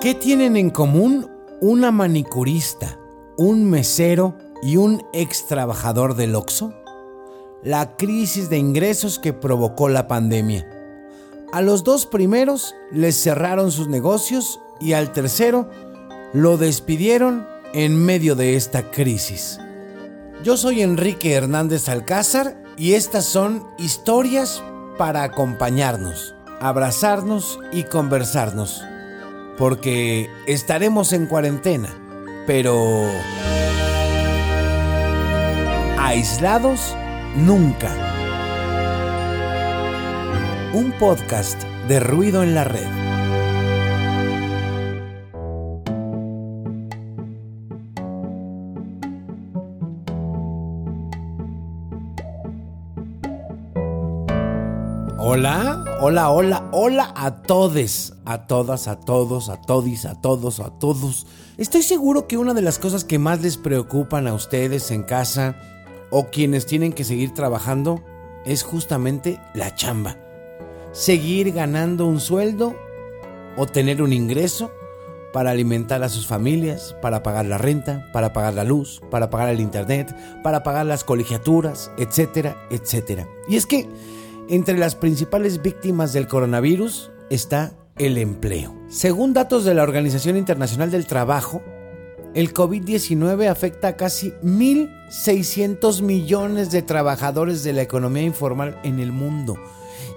¿Qué tienen en común una manicurista, un mesero y un ex trabajador del Oxxo? La crisis de ingresos que provocó la pandemia. A los dos primeros les cerraron sus negocios y al tercero lo despidieron en medio de esta crisis. Yo soy Enrique Hernández Alcázar y estas son historias para acompañarnos, abrazarnos y conversarnos porque estaremos en cuarentena, pero aislados nunca. Un podcast de ruido en la red. Hola, hola, hola, hola a todos, a todas, a todos, a todis, a todos, a todos. Estoy seguro que una de las cosas que más les preocupan a ustedes en casa o quienes tienen que seguir trabajando es justamente la chamba. Seguir ganando un sueldo o tener un ingreso para alimentar a sus familias, para pagar la renta, para pagar la luz, para pagar el internet, para pagar las colegiaturas, etcétera, etcétera. Y es que entre las principales víctimas del coronavirus está el empleo. Según datos de la Organización Internacional del Trabajo, el COVID-19 afecta a casi 1.600 millones de trabajadores de la economía informal en el mundo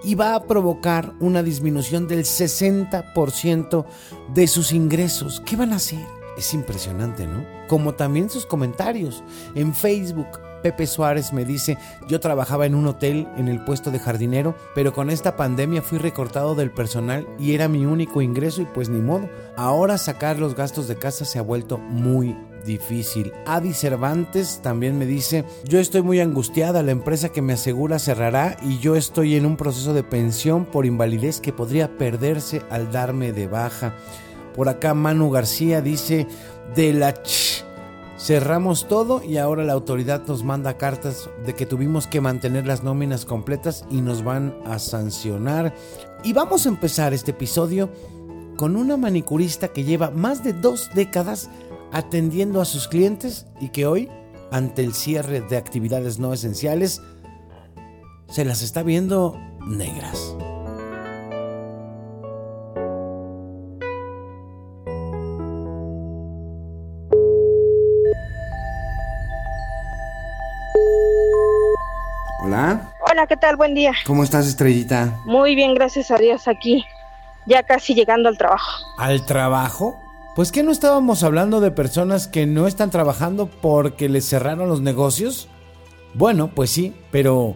y va a provocar una disminución del 60% de sus ingresos. ¿Qué van a hacer? Es impresionante, ¿no? Como también sus comentarios en Facebook Pepe Suárez me dice, yo trabajaba en un hotel en el puesto de jardinero, pero con esta pandemia fui recortado del personal y era mi único ingreso y pues ni modo. Ahora sacar los gastos de casa se ha vuelto muy difícil. Adi Cervantes también me dice, yo estoy muy angustiada, la empresa que me asegura cerrará y yo estoy en un proceso de pensión por invalidez que podría perderse al darme de baja. Por acá Manu García dice, de la ch Cerramos todo y ahora la autoridad nos manda cartas de que tuvimos que mantener las nóminas completas y nos van a sancionar. Y vamos a empezar este episodio con una manicurista que lleva más de dos décadas atendiendo a sus clientes y que hoy, ante el cierre de actividades no esenciales, se las está viendo negras. Hola, ¿qué tal? Buen día. ¿Cómo estás, Estrellita? Muy bien, gracias a Dios aquí, ya casi llegando al trabajo. ¿Al trabajo? Pues que no estábamos hablando de personas que no están trabajando porque les cerraron los negocios. Bueno, pues sí, pero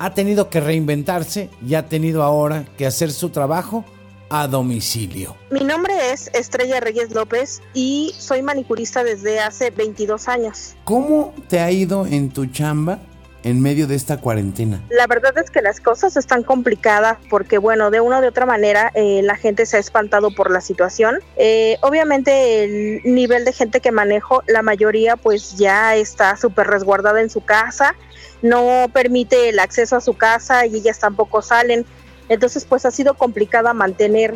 ha tenido que reinventarse y ha tenido ahora que hacer su trabajo a domicilio. Mi nombre es Estrella Reyes López y soy manicurista desde hace 22 años. ¿Cómo te ha ido en tu chamba en medio de esta cuarentena? La verdad es que las cosas están complicadas porque, bueno, de una u otra manera eh, la gente se ha espantado por la situación. Eh, obviamente el nivel de gente que manejo, la mayoría pues ya está súper resguardada en su casa, no permite el acceso a su casa y ellas tampoco salen. Entonces pues ha sido complicada mantener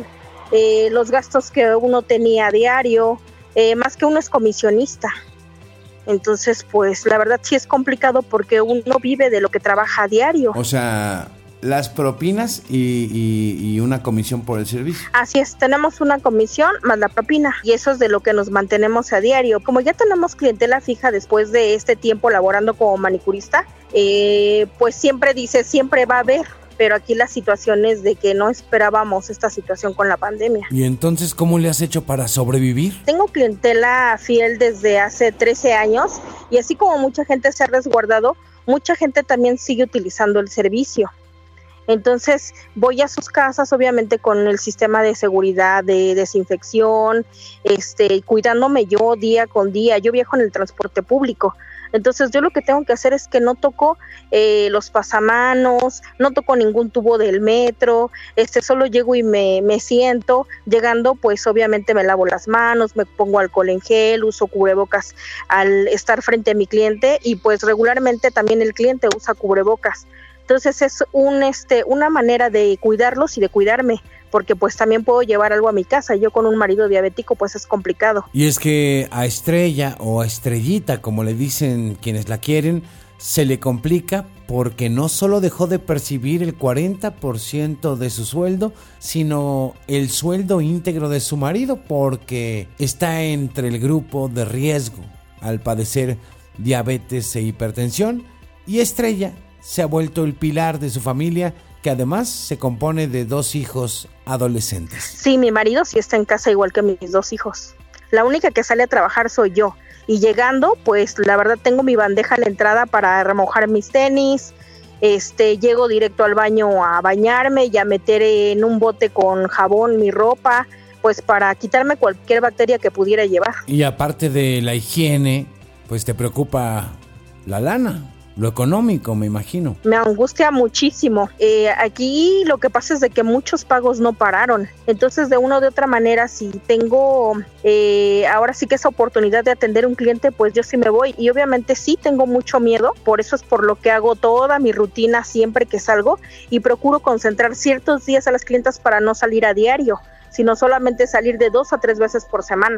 eh, los gastos que uno tenía a diario, más que uno es comisionista. Entonces, pues la verdad sí es complicado porque uno vive de lo que trabaja a diario. O sea, las propinas y, una comisión por el servicio. Así es, tenemos una comisión más la propina y eso es de lo que nos mantenemos a diario. Como ya tenemos clientela fija después de este tiempo laborando como manicurista, eh, pues siempre dice, siempre va a haber pero aquí la situación es de que no esperábamos esta situación con la pandemia. ¿Y entonces cómo le has hecho para sobrevivir? Tengo clientela fiel desde hace 13 años y así como mucha gente se ha resguardado, mucha gente también sigue utilizando el servicio. Entonces voy a sus casas, obviamente con el sistema de seguridad, de desinfección, este, cuidándome yo día con día. Yo viajo en el transporte público, entonces yo lo que tengo que hacer es que no toco eh, los pasamanos, no toco ningún tubo del metro, este solo llego y me, me siento, llegando pues obviamente me lavo las manos, me pongo alcohol en gel, uso cubrebocas al estar frente a mi cliente y pues regularmente también el cliente usa cubrebocas. Entonces es un, este, una manera de cuidarlos y de cuidarme porque pues también puedo llevar algo a mi casa. Yo con un marido diabético pues es complicado. Y es que a Estrella o a Estrellita, como le dicen quienes la quieren, se le complica porque no solo dejó de percibir el 40% de su sueldo, sino el sueldo íntegro de su marido porque está entre el grupo de riesgo al padecer diabetes e hipertensión y Estrella se ha vuelto el pilar de su familia que además se compone de dos hijos adolescentes. Sí, mi marido sí está en casa igual que mis dos hijos. La única que sale a trabajar soy yo. Y llegando, pues la verdad tengo mi bandeja a la entrada para remojar mis tenis. Este, llego directo al baño a bañarme y a meter en un bote con jabón mi ropa, pues para quitarme cualquier bacteria que pudiera llevar. Y aparte de la higiene, pues te preocupa la lana lo económico, me imagino. Me angustia muchísimo. Eh, aquí lo que pasa es de que muchos pagos no pararon. Entonces, de una o de otra manera, si tengo eh, ahora sí que esa oportunidad de atender un cliente, pues yo sí me voy. Y obviamente sí tengo mucho miedo. Por eso es por lo que hago toda mi rutina siempre que salgo y procuro concentrar ciertos días a las clientas para no salir a diario, sino solamente salir de dos a tres veces por semana.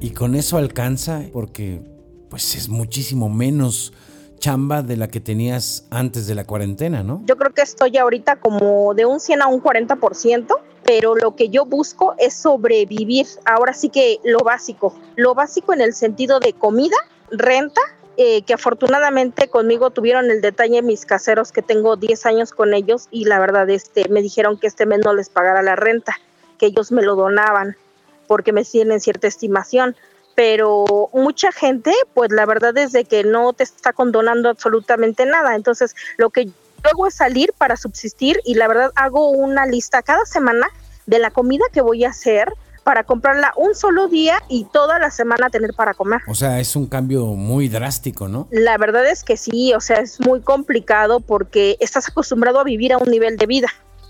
Y con eso alcanza, porque pues es muchísimo menos chamba de la que tenías antes de la cuarentena, ¿no? Yo creo que estoy ahorita como de un 100 a un 40%, pero lo que yo busco es sobrevivir. Ahora sí que lo básico, lo básico en el sentido de comida, renta, eh, que afortunadamente conmigo tuvieron el detalle mis caseros que tengo 10 años con ellos y la verdad este me dijeron que este mes no les pagara la renta, que ellos me lo donaban porque me tienen cierta estimación pero mucha gente, pues la verdad es de que no te está condonando absolutamente nada. Entonces, lo que yo hago es salir para subsistir y la verdad hago una lista cada semana de la comida que voy a hacer para comprarla un solo día y toda la semana tener para comer. O sea, es un cambio muy drástico, ¿no? La verdad es que sí, o sea, es muy complicado porque estás acostumbrado a vivir a un nivel de vida.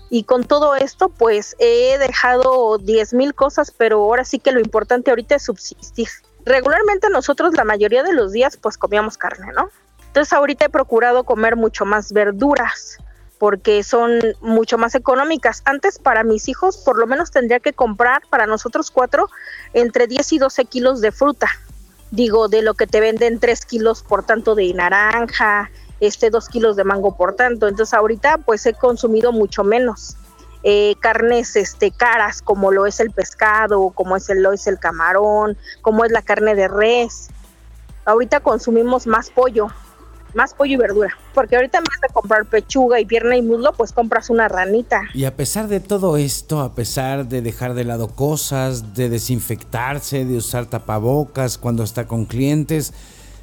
Y con todo esto, pues he dejado 10 mil cosas, pero ahora sí que lo importante ahorita es subsistir. Regularmente nosotros la mayoría de los días pues comíamos carne, ¿no? Entonces ahorita he procurado comer mucho más verduras porque son mucho más económicas. Antes para mis hijos por lo menos tendría que comprar para nosotros cuatro entre 10 y 12 kilos de fruta. Digo, de lo que te venden 3 kilos por tanto de naranja, este 2 kilos de mango por tanto. Entonces ahorita pues he consumido mucho menos. Eh, carnes este, caras como lo es el pescado, como es el, lo es el camarón, como es la carne de res. Ahorita consumimos más pollo, más pollo y verdura, porque ahorita en vez de comprar pechuga y pierna y muslo, pues compras una ranita. Y a pesar de todo esto, a pesar de dejar de lado cosas, de desinfectarse, de usar tapabocas cuando está con clientes,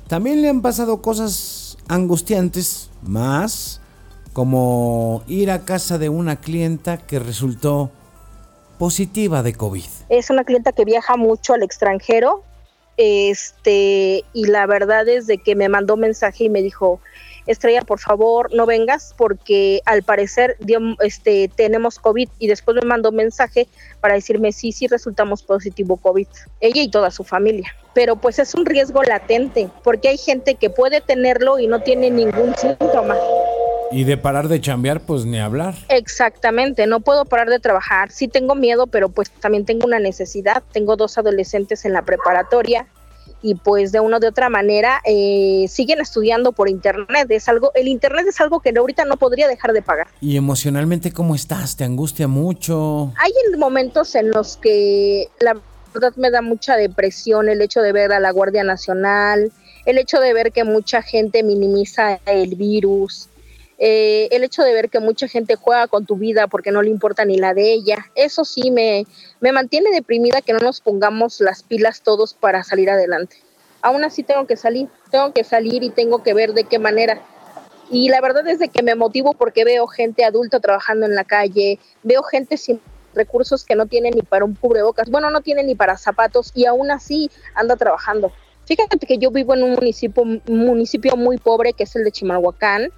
también le han pasado cosas angustiantes, más como ir a casa de una clienta que resultó positiva de COVID. Es una clienta que viaja mucho al extranjero, este, y la verdad es de que me mandó mensaje y me dijo, Estrella, por favor, no vengas porque al parecer este, tenemos COVID y después me mandó mensaje para decirme sí, sí resultamos positivo COVID, ella y toda su familia. Pero pues es un riesgo latente porque hay gente que puede tenerlo y no tiene ningún síntoma. Y de parar de chambear, pues ni hablar. Exactamente, no puedo parar de trabajar. Sí tengo miedo, pero pues también tengo una necesidad. Tengo dos adolescentes en la preparatoria y pues de una o de otra manera eh, siguen estudiando por internet. Es algo, el internet es algo que ahorita no podría dejar de pagar. ¿Y emocionalmente cómo estás? ¿Te angustia mucho? Hay momentos en los que la verdad me da mucha depresión el hecho de ver a la Guardia Nacional, el hecho de ver que mucha gente minimiza el virus, eh, el hecho de ver que mucha gente juega con tu vida porque no le importa ni la de ella, eso sí me, me mantiene deprimida que no nos pongamos las pilas todos para salir adelante. Aún así tengo que salir, tengo que salir y tengo que ver de qué manera. Y la verdad es de que me motivo porque veo gente adulta trabajando en la calle, veo gente sin recursos que no tienen ni para un cubrebocas, bueno, no tienen ni para zapatos y aún así anda trabajando. Fíjate que yo vivo en un municipio, un municipio muy pobre que es el de Chimalhuacán,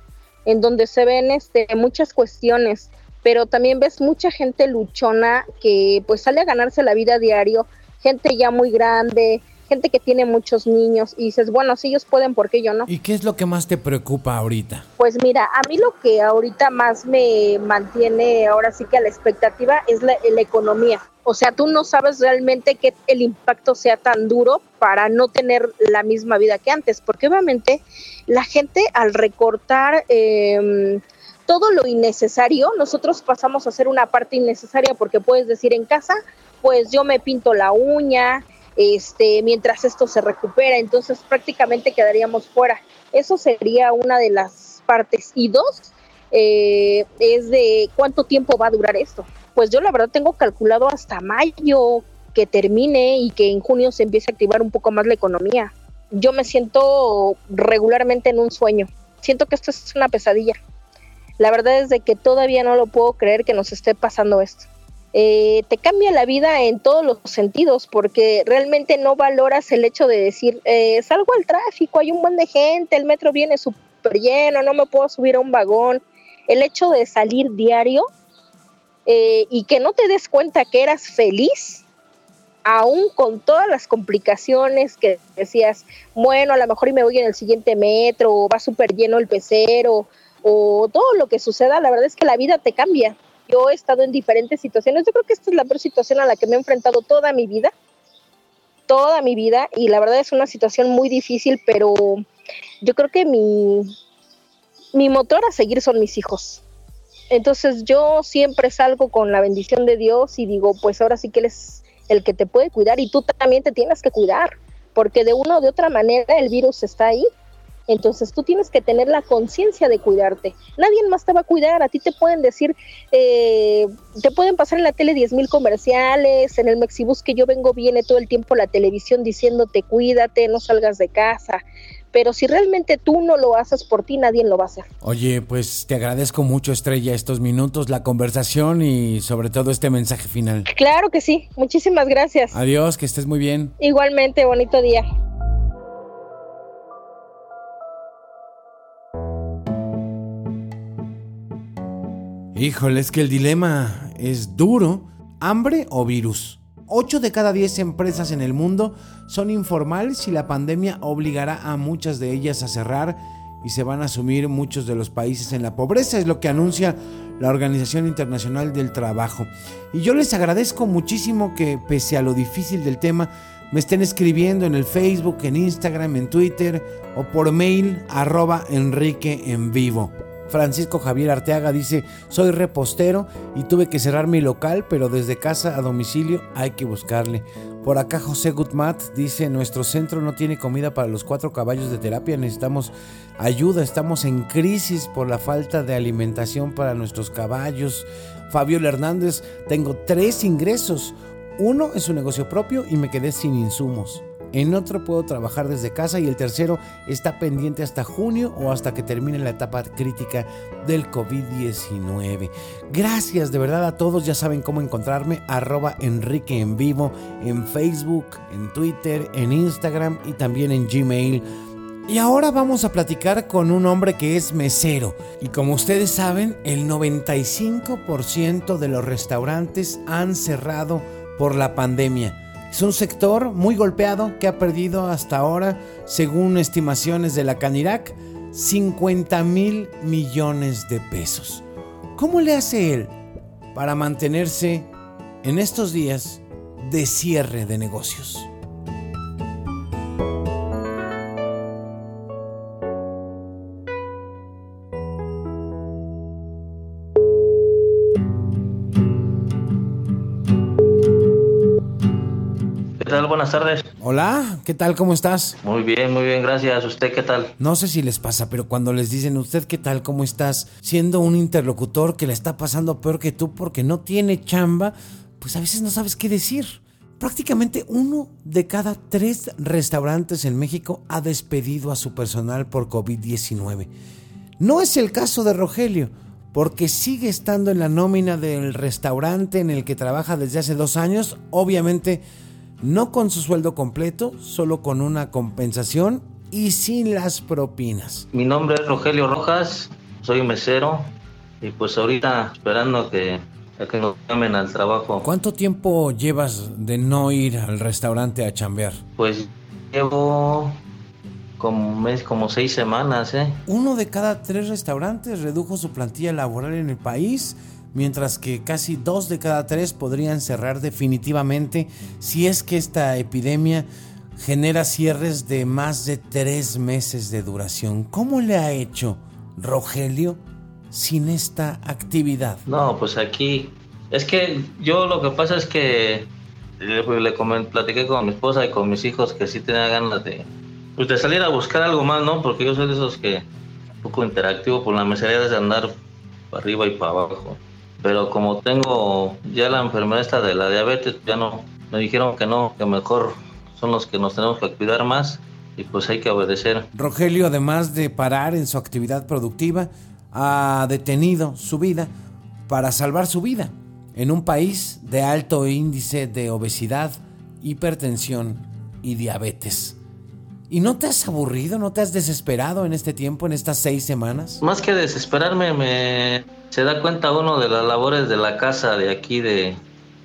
en donde se ven este, muchas cuestiones, pero también ves mucha gente luchona que pues sale a ganarse la vida a diario, gente ya muy grande, gente que tiene muchos niños y dices, bueno, si ellos pueden, ¿por qué yo no? ¿Y qué es lo que más te preocupa ahorita? Pues mira, a mí lo que ahorita más me mantiene ahora sí que a la expectativa es la, la economía. O sea, tú no sabes realmente que el impacto sea tan duro para no tener la misma vida que antes, porque obviamente la gente al recortar eh, todo lo innecesario, nosotros pasamos a ser una parte innecesaria porque puedes decir en casa, pues yo me pinto la uña, este, mientras esto se recupera, entonces prácticamente quedaríamos fuera. Eso sería una de las partes. Y dos, eh, es de cuánto tiempo va a durar esto. Pues yo la verdad tengo calculado hasta mayo que termine y que en junio se empiece a activar un poco más la economía. Yo me siento regularmente en un sueño. Siento que esto es una pesadilla. La verdad es de que todavía no lo puedo creer que nos esté pasando esto. Eh, te cambia la vida en todos los sentidos porque realmente no valoras el hecho de decir, eh, salgo al tráfico, hay un buen de gente, el metro viene súper lleno, no me puedo subir a un vagón. El hecho de salir diario eh, y que no te des cuenta que eras feliz, aún con todas las complicaciones que decías, bueno, a lo mejor me voy en el siguiente metro, o va súper lleno el pecero, o todo lo que suceda, la verdad es que la vida te cambia. Yo he estado en diferentes situaciones, yo creo que esta es la peor situación a la que me he enfrentado toda mi vida, toda mi vida, y la verdad es una situación muy difícil, pero yo creo que mi, mi motor a seguir son mis hijos. Entonces yo siempre salgo con la bendición de Dios y digo, pues ahora sí que Él es el que te puede cuidar y tú también te tienes que cuidar, porque de una o de otra manera el virus está ahí entonces tú tienes que tener la conciencia de cuidarte. Nadie más te va a cuidar. A ti te pueden decir, eh, te pueden pasar en la tele 10 mil comerciales, en el Mexibus que yo vengo viene todo el tiempo la televisión diciéndote cuídate, no salgas de casa. Pero si realmente tú no lo haces por ti, nadie lo va a hacer. Oye, pues te agradezco mucho, Estrella, estos minutos, la conversación y sobre todo este mensaje final. Claro que sí. Muchísimas gracias. Adiós, que estés muy bien. Igualmente, bonito día. Híjole, es que el dilema es duro. ¿Hambre o virus? 8 de cada 10 empresas en el mundo son informales y la pandemia obligará a muchas de ellas a cerrar y se van a asumir muchos de los países en la pobreza, es lo que anuncia la Organización Internacional del Trabajo. Y yo les agradezco muchísimo que pese a lo difícil del tema, me estén escribiendo en el Facebook, en Instagram, en Twitter o por mail arroba Enrique en vivo. Francisco Javier Arteaga dice, soy repostero y tuve que cerrar mi local, pero desde casa a domicilio hay que buscarle. Por acá José Gutmat dice, nuestro centro no tiene comida para los cuatro caballos de terapia, necesitamos ayuda, estamos en crisis por la falta de alimentación para nuestros caballos. Fabio Hernández, tengo tres ingresos. Uno es un negocio propio y me quedé sin insumos en otro puedo trabajar desde casa y el tercero está pendiente hasta junio o hasta que termine la etapa crítica del COVID-19. Gracias de verdad a todos, ya saben cómo encontrarme, arroba Enrique en vivo en Facebook, en Twitter, en Instagram y también en Gmail. Y ahora vamos a platicar con un hombre que es mesero. Y como ustedes saben, el 95% de los restaurantes han cerrado por la pandemia. Es un sector muy golpeado que ha perdido hasta ahora, según estimaciones de la Canirac, 50 mil millones de pesos. ¿Cómo le hace él para mantenerse en estos días de cierre de negocios? Buenas tardes. Hola, ¿qué tal? ¿Cómo estás? Muy bien, muy bien, gracias. ¿Usted qué tal? No sé si les pasa, pero cuando les dicen, ¿usted qué tal? ¿Cómo estás? Siendo un interlocutor que le está pasando peor que tú porque no tiene chamba, pues a veces no sabes qué decir. Prácticamente uno de cada tres restaurantes en México ha despedido a su personal por COVID-19. No es el caso de Rogelio, porque sigue estando en la nómina del restaurante en el que trabaja desde hace dos años. Obviamente no con su sueldo completo, solo con una compensación y sin las propinas. Mi nombre es Rogelio Rojas, soy mesero y pues ahorita esperando que a que nos llamen al trabajo. ¿Cuánto tiempo llevas de no ir al restaurante a chambear? Pues llevo como un mes, como seis semanas, ¿eh? Uno de cada tres restaurantes redujo su plantilla laboral en el país, mientras que casi dos de cada tres podrían cerrar definitivamente si es que esta epidemia genera cierres de más de tres meses de duración. ¿Cómo le ha hecho Rogelio sin esta actividad? No, pues aquí es que yo lo que pasa es que le, le comen- platiqué con mi esposa y con mis hijos que sí tenía ganas de, pues de salir a buscar algo más, ¿no? Porque yo soy de esos que un poco interactivo por la mesería de andar para arriba y para abajo. Pero como tengo ya la enfermedad esta de la diabetes, ya no, me dijeron que no, que mejor son los que nos tenemos que cuidar más y pues hay que obedecer. Rogelio, además de parar en su actividad productiva, ha detenido su vida para salvar su vida en un país de alto índice de obesidad, hipertensión y diabetes. ¿Y no te has aburrido, no te has desesperado en este tiempo, en estas seis semanas? Más que desesperarme, me se da cuenta uno de las labores de la casa de aquí, de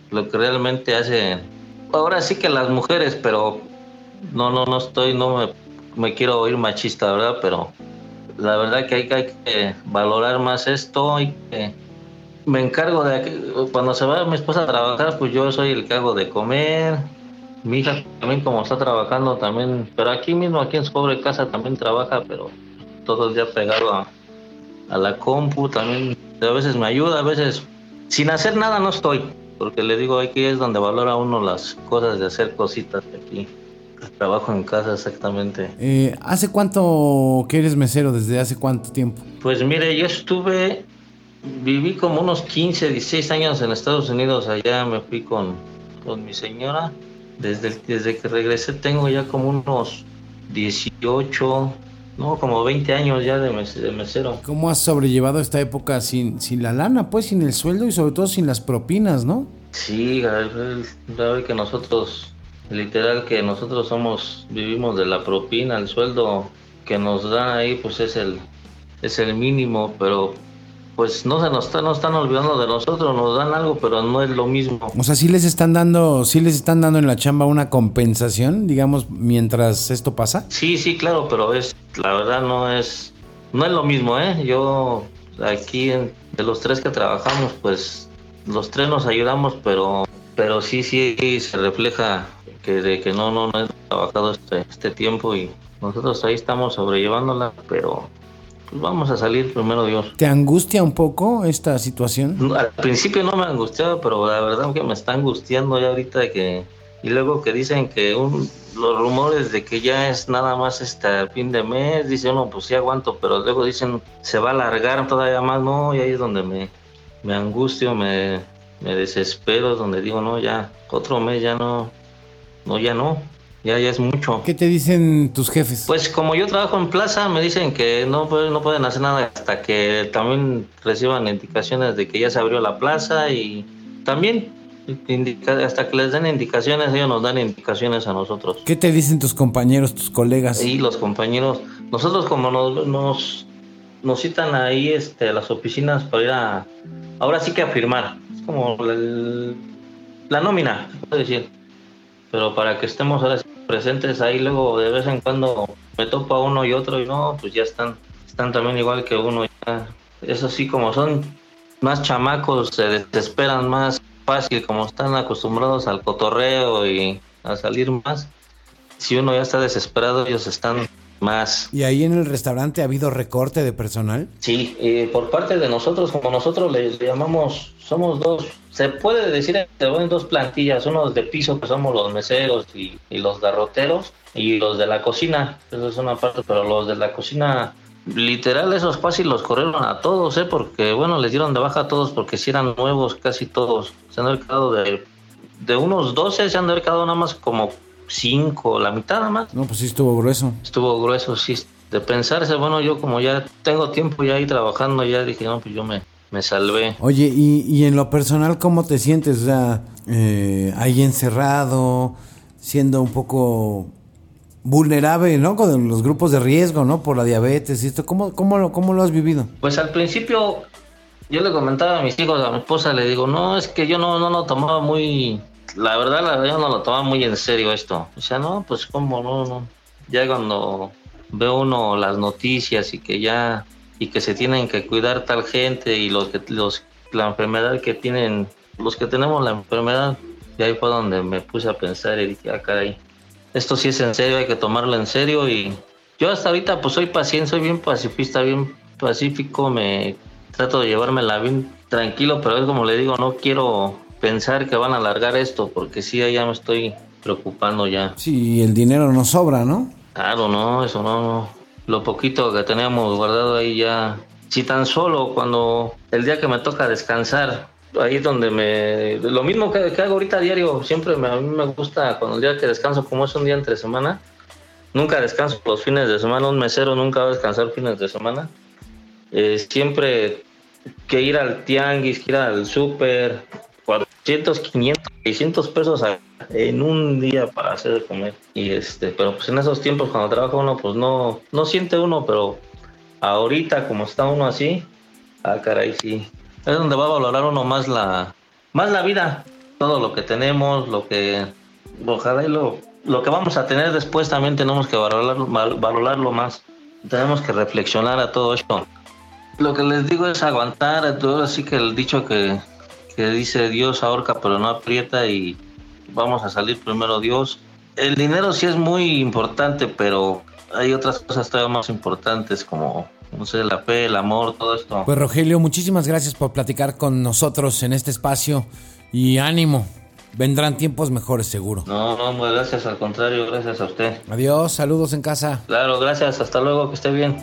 lo que realmente hace. Ahora sí que las mujeres, pero no, no, no estoy, no me, me quiero oír machista, ¿verdad? Pero la verdad que hay, que valorar más esto y que me encargo de cuando se va mi esposa a trabajar, pues yo soy el que hago de comer. Mi hija también como está trabajando también, pero aquí mismo, aquí en su pobre casa también trabaja, pero todo el día pegado a, a la compu, también a veces me ayuda, a veces sin hacer nada no estoy, porque le digo aquí es donde valora uno las cosas de hacer cositas aquí. Trabajo en casa exactamente. Eh, ¿Hace cuánto que eres mesero? ¿Desde hace cuánto tiempo? Pues mire, yo estuve, viví como unos 15, 16 años en Estados Unidos, allá me fui con, con mi señora. Desde, el- desde que regresé tengo ya como unos 18, no, como 20 años ya de, mes- de mesero. ¿Cómo has sobrellevado esta época sin, sin la lana, pues sin el sueldo y sobre todo sin las propinas, no? Sí, Gabriel, ya ve que nosotros, literal que nosotros somos, vivimos de la propina, el sueldo que nos dan ahí pues es el, es el mínimo, pero pues no se nos está, no están olvidando de nosotros, nos dan algo, pero no es lo mismo. O sea, sí les están dando, sí les están dando en la chamba una compensación, digamos, mientras esto pasa. Sí, sí, claro, pero es, la verdad no es, no es lo mismo, ¿eh? Yo aquí en- de los tres que trabajamos, pues los tres nos ayudamos, pero, pero sí, sí se refleja que de que no, no, no he trabajado este, este tiempo y nosotros ahí estamos sobrellevándola, pero pues vamos a salir primero Dios. ¿Te angustia un poco esta situación? No, Al principio no me angustiaba, pero la verdad que me está angustiando ya ahorita que... Y luego que dicen que un, los rumores de que ya es nada más hasta fin de mes, dice uno, pues sí aguanto, pero luego dicen se va a alargar todavía más, no, y ahí es donde me, me angustio, me, me desespero, donde digo, no, ya, otro mes ya no, no, ya no, ya, ya es mucho. ¿Qué te dicen tus jefes? Pues como yo trabajo en plaza, me dicen que no, pueden- no pueden hacer nada hasta que también reciban indicaciones de que ya se abrió la plaza y también indica- hasta que les den indicaciones, ellos nos dan indicaciones a nosotros. ¿Qué te dicen tus compañeros, tus colegas? Y los compañeros, nosotros como nos, nos, nos citan ahí este, las oficinas para ir a, ahora sí que a firmar, es como el- la nómina, se puede decir, pero para que estemos ahora sí presentes ahí, luego de vez en cuando me topa uno y otro y no, pues ya están, están también igual que uno. Ya. Eso sí, como son más chamacos, se desesperan más fácil, como están acostumbrados al cotorreo y a salir más. Si uno ya está desesperado, ellos están más. ¿Y ahí en el restaurante ha habido recorte de personal? Sí, eh, por parte de nosotros, como nosotros les llamamos, somos dos, se puede decir que en dos plantillas, unos de piso que somos los meseros y, y los garroteros y los de la cocina, eso es una parte, pero los de la cocina, literal esos fácil los corrieron a todos, ¿eh? porque bueno, les dieron de baja a todos porque si eran nuevos casi todos, se han quedado de, de unos 12, se han quedado nada más como 5, la mitad nada más No, pues sí estuvo grueso. estuvo grueso, sí, de pensarse, bueno, yo como ya tengo tiempo ya ahí trabajando, ya dije, no, pues yo me, me salvé. Oye, y, y en lo personal, ¿cómo te sientes? O sea, eh, ahí encerrado, siendo un poco vulnerable, ¿no? Con los grupos de riesgo, ¿no? Por la diabetes y esto. ¿Cómo, cómo, lo, cómo lo has vivido? Pues al principio yo le comentaba a mis hijos, a mi esposa, le digo, no, es que yo no, no lo tomaba muy, la verdad, la yo no lo tomaba muy en serio esto. O sea, no, pues cómo, no, no. Ya cuando ve uno las noticias y que ya, y que se tienen que cuidar tal gente y los que, los, la enfermedad que tienen, los que tenemos la enfermedad, y ahí fue donde me puse a pensar y dije, ah, caray, esto sí es en serio, hay que tomarlo en serio y yo hasta ahorita pues soy paciente, soy bien pacifista, bien pacífico, me trato de llevármela bien tranquilo, pero es como le digo, no quiero pensar que van a alargar esto, porque sí, ya me estoy preocupando ya. Sí, el dinero no sobra, ¿no? Claro, no, eso no. Lo poquito que teníamos guardado ahí ya. Si tan solo cuando el día que me toca descansar, ahí donde me. Lo mismo que, hago ahorita a diario, siempre me, a mí me gusta cuando el día que descanso, como es un día entre semana, nunca descanso los fines de semana, un mesero nunca va a descansar fines de semana. Eh, siempre que ir al tianguis, que ir al súper, 400, 500, 600 pesos en un día para hacer de comer. Y este, pero pues en esos tiempos cuando trabaja uno, pues no, no siente uno, pero ahorita como está uno así, ah caray, sí. Es donde va a valorar uno más la, más la vida, todo lo que tenemos, lo que, ojalá y lo, lo que vamos a tener después también tenemos que valorarlo, valorarlo más. Tenemos que reflexionar a todo esto. Lo que les digo es aguantar, todo así que el dicho que que dice Dios ahorca pero no aprieta y vamos a salir primero Dios. El dinero sí es muy importante, pero hay otras cosas todavía más importantes como, no sé, la fe, el amor, todo esto. Pues Rogelio, muchísimas gracias por platicar con nosotros en este espacio y ánimo. Vendrán tiempos mejores, seguro. No, no, pues gracias, al contrario, gracias a usted. Adiós, saludos en casa. Claro, gracias, hasta luego, que esté bien.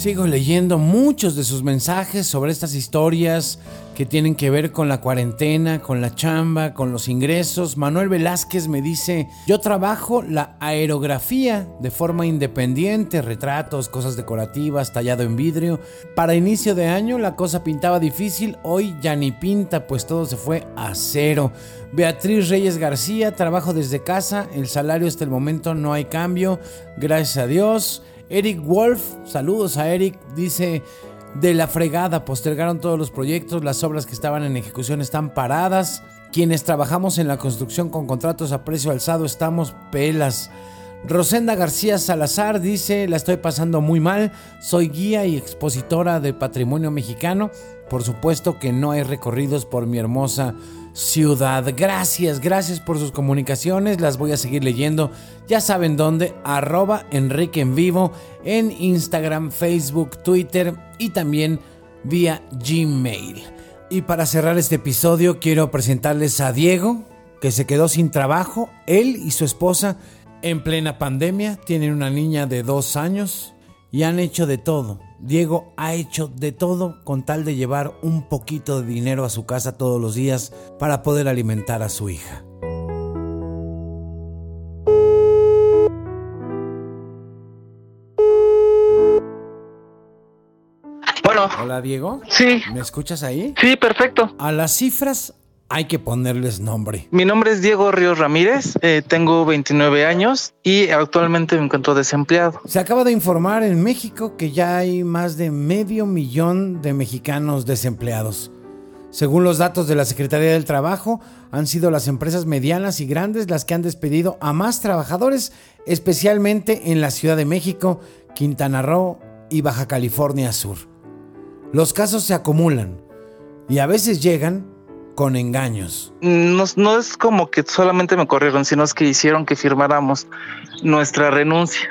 Sigo leyendo muchos de sus mensajes sobre estas historias que tienen que ver con la cuarentena, con la chamba, con los ingresos. Manuel Velázquez me dice, yo trabajo la aerografía de forma independiente, retratos, cosas decorativas, tallado en vidrio. Para inicio de año la cosa pintaba difícil, hoy ya ni pinta, pues todo se fue a cero. Beatriz Reyes García, trabajo desde casa, el salario hasta el momento no hay cambio, gracias a Dios. Eric Wolf, saludos a Eric, dice, de la fregada, postergaron todos los proyectos, las obras que estaban en ejecución están paradas, quienes trabajamos en la construcción con contratos a precio alzado estamos pelas. Rosenda García Salazar dice, la estoy pasando muy mal, soy guía y expositora de patrimonio mexicano, por supuesto que no hay recorridos por mi hermosa ciudad. Gracias, gracias por sus comunicaciones. Las voy a seguir leyendo. Ya saben dónde. Arroba Enrique en vivo en Instagram, Facebook, Twitter y también vía Gmail. Y para cerrar este episodio quiero presentarles a Diego, que se quedó sin trabajo. Él y su esposa en plena pandemia tienen una niña de dos años y han hecho de todo Diego ha hecho de todo con tal de llevar un poquito de dinero a su casa todos los días para poder alimentar a su hija. Bueno. Hola Diego. Sí. ¿Me escuchas ahí? Sí, perfecto. A las cifras hay que ponerles nombre. Mi nombre es Diego Ríos Ramírez, eh, tengo 29 años y actualmente me encuentro desempleado. Se acaba de informar en México que ya hay más de medio millón de mexicanos desempleados. Según los datos de la Secretaría del Trabajo, han sido las empresas medianas y grandes las que han despedido a más trabajadores, especialmente en la Ciudad de México, Quintana Roo y Baja California Sur. Los casos se acumulan y a veces llegan con engaños. No, no es como que solamente me corrieron, sino es que hicieron que firmáramos nuestra renuncia.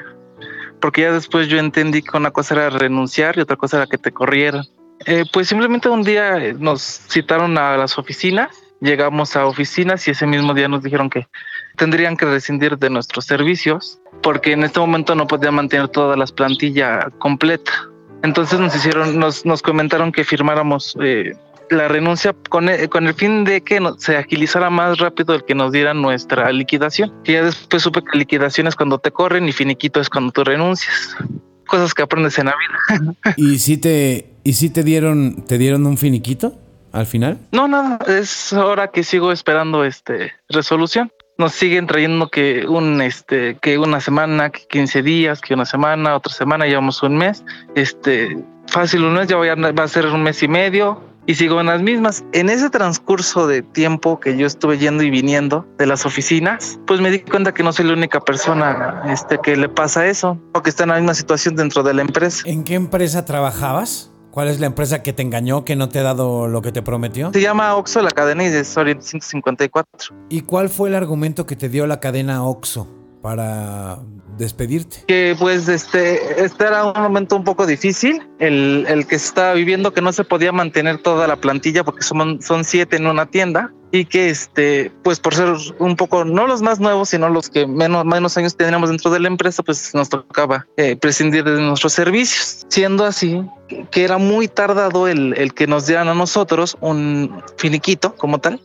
Porque ya después yo entendí que una cosa era renunciar y otra cosa era que te corrieran. Eh, pues simplemente un día nos citaron a las oficinas, llegamos a oficinas y ese mismo día nos dijeron que tendrían que rescindir de nuestros servicios porque en este momento no podían mantener toda la plantilla completa. Entonces nos hicieron, nos, nos comentaron que firmáramos eh, la renuncia con el, con el fin de que se agilizara más rápido el que nos dieran nuestra liquidación. Y ya después supe que liquidación es cuando te corren y finiquito es cuando tú renuncias. Cosas que aprendes en la vida. ¿Y si te, y si te dieron, te dieron un finiquito al final? No, nada, es ahora que sigo esperando este resolución. nos siguen trayendo que un este que una semana, que 15 días, que una semana, otra semana, llevamos un mes. Este, fácil un mes, ya va a ser un mes y medio y sigo en las mismas. En ese transcurso de tiempo que yo estuve yendo y viniendo de las oficinas, pues me di cuenta que no soy la única persona este, que le pasa eso o que está en la misma situación dentro de la empresa. ¿En qué empresa trabajabas? ¿Cuál es la empresa que te engañó, que no te ha dado lo que te prometió? Se llama Oxo la cadena y es 154. ¿Y cuál fue el argumento que te dio la cadena Oxo para despedirte? Que pues este, este era un momento un poco difícil, el, el que se estaba viviendo, que no se podía mantener toda la plantilla porque son, son siete en una tienda y que este, pues por ser un poco, no los más nuevos, sino los que menos, menos años teníamos dentro de la empresa, pues nos tocaba eh, prescindir de nuestros servicios. Siendo así, que era muy tardado el, el que nos dieran a nosotros un finiquito como tal,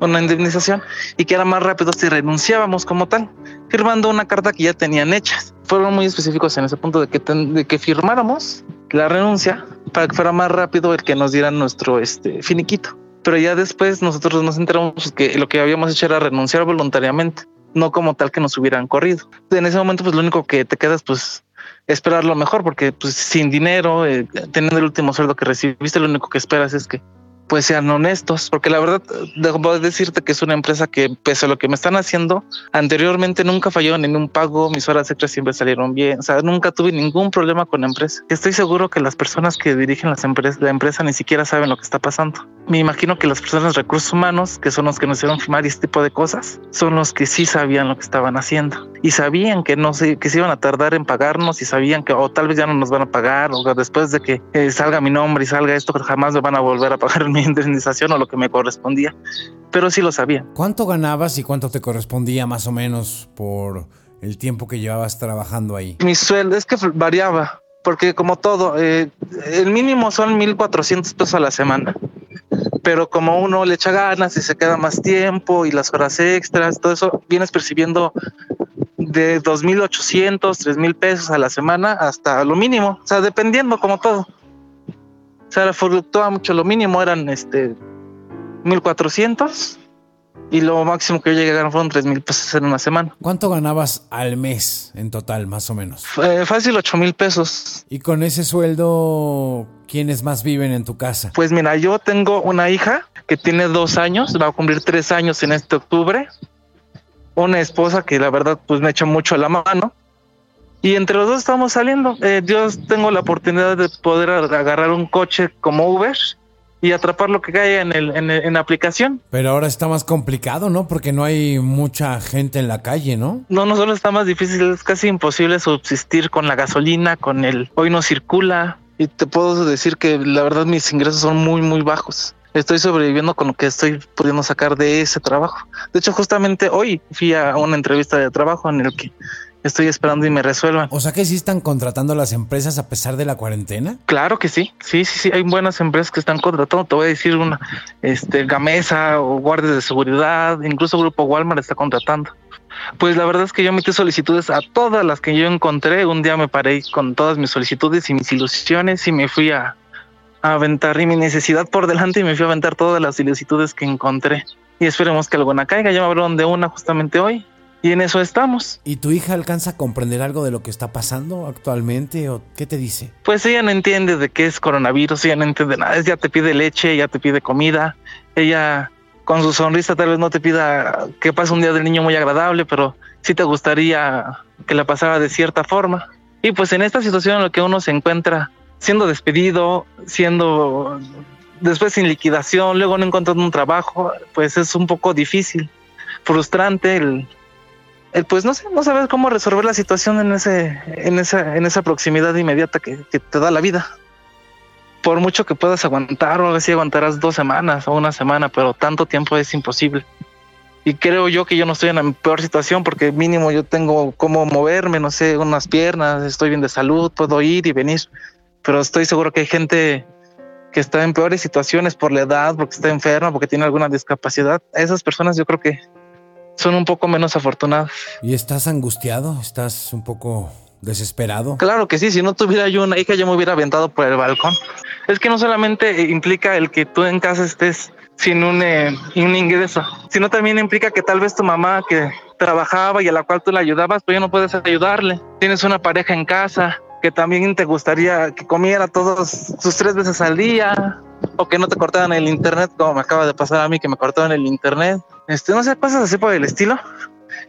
una indemnización y que era más rápido si renunciábamos como tal, firmando una carta que ya tenían hechas. Fueron muy específicos en ese punto de que, de que firmáramos la renuncia para que fuera más rápido el que nos dieran nuestro este, finiquito. Pero ya después nosotros nos enteramos que lo que habíamos hecho era renunciar voluntariamente, no como tal que nos hubieran corrido. En ese momento, pues lo único que te quedas, pues esperar lo mejor, porque pues sin dinero, eh, teniendo el último sueldo que recibiste, lo único que esperas es que pues sean honestos, porque la verdad, debo decirte que es una empresa que, pese a lo que me están haciendo, anteriormente nunca falló en ningún pago, mis horas extras siempre salieron bien, o sea, nunca tuve ningún problema con la empresa. Estoy seguro que las personas que dirigen la empresa ni siquiera saben lo que está pasando. Me imagino que las personas de recursos humanos, que son los que nos hicieron firmar este tipo de cosas, son los que sí sabían lo que estaban haciendo y sabían que no se, que se iban a tardar en pagarnos y sabían que o tal vez ya no nos van a pagar o después de que eh, salga mi nombre y salga esto, jamás me van a volver a pagar mi indemnización o lo que me correspondía, pero sí lo sabía. ¿Cuánto ganabas y cuánto te correspondía más o menos por el tiempo que llevabas trabajando ahí? Mi sueldo es que variaba, porque como todo, eh, el mínimo son 1.400 pesos a la semana, pero como uno le echa ganas y se queda más tiempo y las horas extras, todo eso, vienes percibiendo de 2.800, 3.000 pesos a la semana hasta lo mínimo, o sea, dependiendo como todo. O sea, fluctúa mucho. Lo mínimo eran este 1400 y lo máximo que yo llegué a ganar fueron 3000 pesos en una semana. ¿Cuánto ganabas al mes en total, más o menos? Eh, fácil 8 mil pesos. ¿Y con ese sueldo, quiénes más viven en tu casa? Pues mira, yo tengo una hija que tiene dos años, va a cumplir tres años en este octubre. Una esposa que la verdad pues me echa mucho la mano y entre los dos estamos saliendo. Eh, yo tengo la oportunidad de poder agarrar un coche como Uber y atrapar lo que cae en, el, en, la aplicación. Pero ahora está más complicado, ¿no? Porque no hay mucha gente en la calle, ¿no? No, no solo está más difícil, es casi imposible subsistir con la gasolina, con el hoy no circula. Y te puedo decir que la verdad mis ingresos son muy, muy bajos. Estoy sobreviviendo con lo que estoy pudiendo sacar de ese trabajo. De hecho, justamente hoy fui a una entrevista de trabajo en el que estoy esperando y me resuelvan. O sea que sí están contratando las empresas a pesar de la cuarentena. Claro que sí, sí, sí, sí, hay buenas empresas que están contratando. Te voy a decir una, este, Gamesa o guardias de seguridad, incluso Grupo Walmart está contratando. Pues la verdad es que yo metí solicitudes a todas las que yo encontré. Un día me paré con todas mis solicitudes y mis ilusiones y me fui a, a aventar y mi necesidad por delante y me fui a aventar todas las solicitudes que encontré. Y esperemos que alguna caiga. Ya me hablaron de una justamente hoy y en eso estamos. ¿Y tu hija alcanza a comprender algo de lo que está pasando actualmente o qué te dice? Pues ella no entiende de qué es coronavirus, ella no entiende nada, ella te pide leche, ella te pide comida, ella con su sonrisa tal vez no te pida que pase un día del niño muy agradable, pero sí te gustaría que la pasara de cierta forma. Y pues en esta situación en la que uno se encuentra siendo despedido, siendo después sin liquidación, luego no encontrando un trabajo, pues es un poco difícil, frustrante el pues no sé, no sabes cómo resolver la situación en ese, en esa, en esa proximidad inmediata que, te da la vida. Por mucho que puedas aguantar o así aguantarás dos semanas o una semana, pero tanto tiempo es imposible. Y creo yo que yo no estoy en la peor situación porque mínimo yo tengo cómo moverme, no sé, unas piernas, estoy bien de salud, puedo ir y venir. Pero estoy seguro que hay gente que está en peores situaciones por la edad, porque está enferma, porque tiene alguna discapacidad. Esas personas yo creo que son un poco menos afortunados. ¿Y estás angustiado? ¿Estás un poco desesperado? Claro que sí, si no tuviera yo una hija, yo me hubiera aventado por el balcón. Es que no solamente implica el que tú en casa estés sin un, eh, un ingreso, sino también implica que tal vez tu mamá que trabajaba y a la cual tú le ayudabas, pues ya no puedes ayudarle. Tienes una pareja en casa que también te gustaría que comiera todos sus tres veces al día o que no te cortaran el internet como me acaba de pasar a mí que me cortaron el internet. Este, no sé, cosas así por el estilo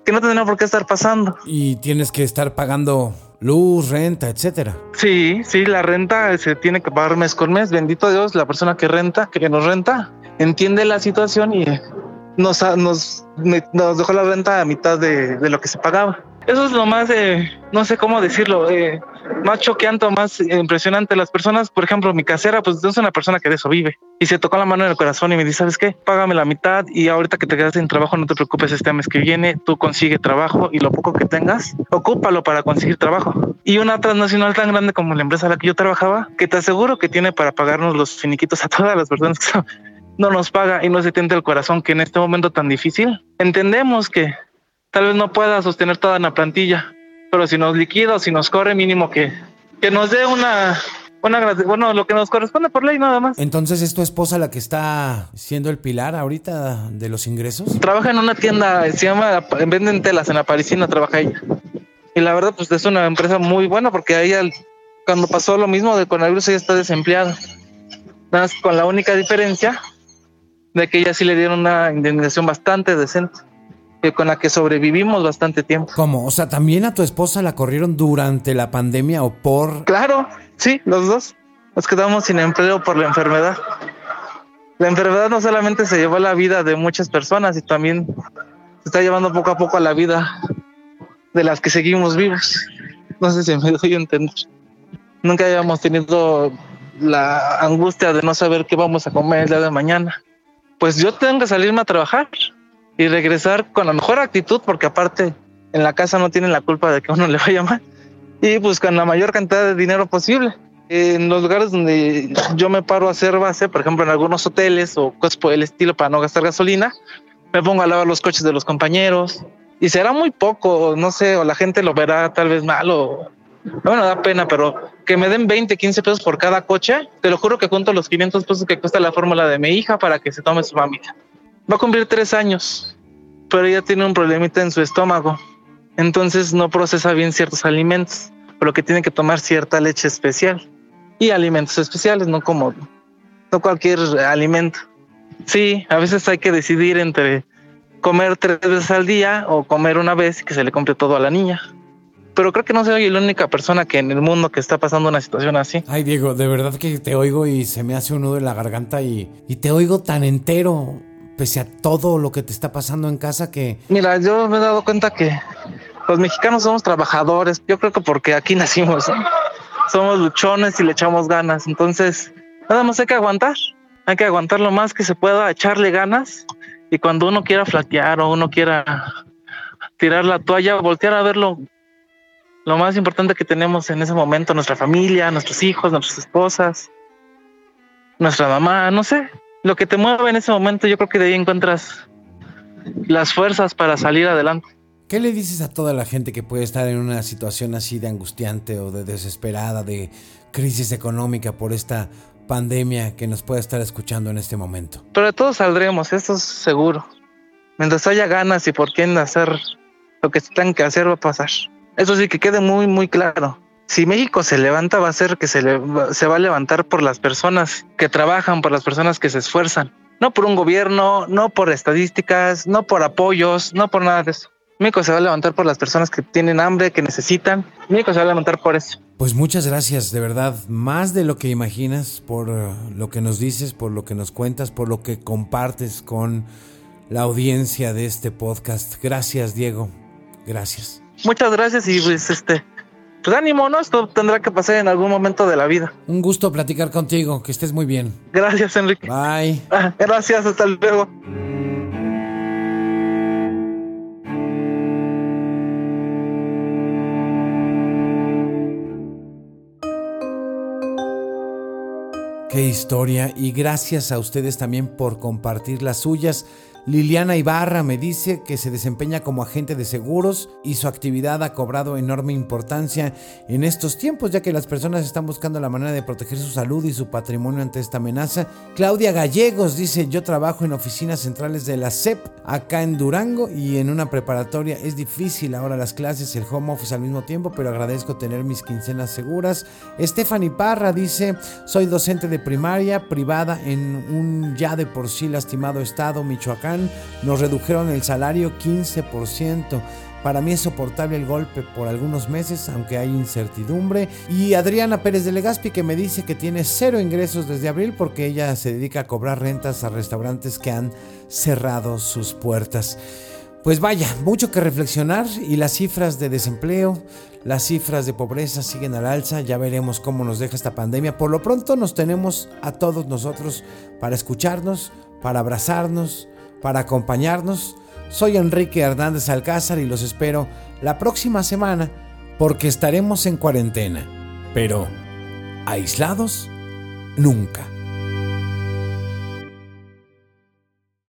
que no tendría por qué estar pasando. Y tienes que estar pagando luz, renta, etcétera. Sí, sí, la renta se tiene que pagar mes con mes. Bendito Dios, la persona que renta, que nos renta, entiende la situación y nos, nos, nos dejó la renta a mitad de, de lo que se pagaba. Eso es lo más, eh, no sé cómo decirlo, eh, más choqueante, más impresionante. Las personas, por ejemplo, mi casera, pues es una persona que de eso vive. Y se tocó la mano en el corazón y me dice, ¿sabes qué? Págame la mitad y ahorita que te quedas sin trabajo, no te preocupes, este mes que viene, tú consigue trabajo y lo poco que tengas, ocúpalo para conseguir trabajo. Y una transnacional tan grande como la empresa a la que yo trabajaba, que te aseguro que tiene para pagarnos los finiquitos a todas las personas que no nos paga y no se tiente el corazón que en este momento tan difícil entendemos que tal vez no pueda sostener toda la plantilla, pero si nos liquida o si nos corre, mínimo que, que nos dé una, una, bueno, lo que nos corresponde por ley nada más. Entonces, ¿es tu esposa la que está siendo el pilar ahorita de los ingresos? Trabaja en una tienda, se llama, venden telas en la Parisina, trabaja ella. Y la verdad, pues es una empresa muy buena porque ella, cuando pasó lo mismo de coronavirus, ella está desempleada. Nada más con la única diferencia de que ella sí le dieron una indemnización bastante decente que con la que sobrevivimos bastante tiempo. ¿Cómo? O sea, ¿también a tu esposa la corrieron durante la pandemia o por...? Claro, sí, los dos. Nos quedamos sin empleo por la enfermedad. La enfermedad no solamente se llevó la vida de muchas personas y también se está llevando poco a poco a la vida de las que seguimos vivos. No sé si me doy a entender. Nunca habíamos tenido la angustia de no saber qué vamos a comer el día de mañana. Pues yo tengo que salirme a trabajar y regresar con la mejor actitud, porque aparte en la casa no tienen la culpa de que uno le vaya mal, y pues con la mayor cantidad de dinero posible. En los lugares donde yo me paro a hacer base, por ejemplo en algunos hoteles o cosas por el estilo para no gastar gasolina, me pongo a lavar los coches de los compañeros y será muy poco, no sé, o la gente lo verá tal vez mal o bueno, da pena, pero que me den 20, 15 pesos por cada coche, te lo juro que junto los 500 pesos que cuesta la fórmula de mi hija para que se tome su familia. Va a cumplir tres años, pero ella tiene un problemita en su estómago. Entonces no procesa bien ciertos alimentos, por lo que tiene que tomar cierta leche especial y alimentos especiales, no como no cualquier alimento. Sí, a veces hay que decidir entre comer tres veces al día o comer una vez y que se le compre todo a la niña. Pero creo que no soy la única persona que en el mundo que está pasando una situación así. Ay, Diego, de verdad que te oigo y se me hace un nudo en la garganta y, y te oigo tan entero pese a todo lo que te está pasando en casa que... Mira, yo me he dado cuenta que los mexicanos somos trabajadores, yo creo que porque aquí nacimos, somos luchones y le echamos ganas, entonces nada más hay que aguantar, hay que aguantar lo más que se pueda, echarle ganas. Y cuando uno quiera flaquear o uno quiera tirar la toalla, voltear a verlo lo más importante que tenemos en ese momento, nuestra familia, nuestros hijos, nuestras esposas, nuestra mamá, no sé, lo que te mueve en ese momento, yo creo que de ahí encuentras las fuerzas para salir adelante. ¿Qué le dices a toda la gente que puede estar en una situación así de angustiante o de desesperada, de crisis económica por esta pandemia que nos puede estar escuchando en este momento? Pero todos saldremos, eso es seguro. Mientras haya ganas y por quién hacer lo que se tenga que hacer va a pasar. Eso sí que quede muy, muy claro si México se levanta, va a ser que se, se va a levantar por las personas que trabajan, por las personas que se esfuerzan. No por un gobierno, no por estadísticas, no por apoyos, no por nada de eso. México se va a levantar por las personas que tienen hambre, que necesitan. México se va a levantar por eso. Pues muchas gracias, de verdad, más de lo que imaginas, por uh, lo que nos dices, por lo que nos cuentas, por lo que compartes con la audiencia de este podcast. Gracias, Diego. Gracias. Muchas gracias y pues este pues ánimo, ¿no? Esto tendrá que pasar en algún momento de la vida. Un gusto platicar contigo, que estés muy bien. Gracias, Enrique. Bye. Ah, gracias, hasta luego. Qué historia y gracias a ustedes también por compartir las suyas. Liliana Ibarra me dice que se desempeña como agente de seguros y su actividad ha cobrado enorme importancia en estos tiempos, ya que las personas están buscando la manera de proteger su salud y su patrimonio ante esta amenaza. Claudia Gallegos dice, yo trabajo en oficinas centrales de la CEP acá en Durango y en una preparatoria. Es difícil ahora las clases, el home office al mismo tiempo, pero agradezco tener mis quincenas seguras. Stephanie Parra dice, soy docente de primaria privada en un ya de por sí lastimado estado, Michoacán nos redujeron el salario 15%. Para mí es soportable el golpe por algunos meses, aunque hay incertidumbre. Y Adriana Pérez de Legaspi que me dice que tiene cero ingresos desde abril porque ella se dedica a cobrar rentas a restaurantes que han cerrado sus puertas. Pues vaya, mucho que reflexionar y las cifras de desempleo, las cifras de pobreza siguen al alza, ya veremos cómo nos deja esta pandemia. Por lo pronto nos tenemos a todos nosotros para escucharnos, para abrazarnos, para acompañarnos. Soy Enrique Hernández Alcázar y los espero la próxima semana porque estaremos en cuarentena, pero aislados nunca.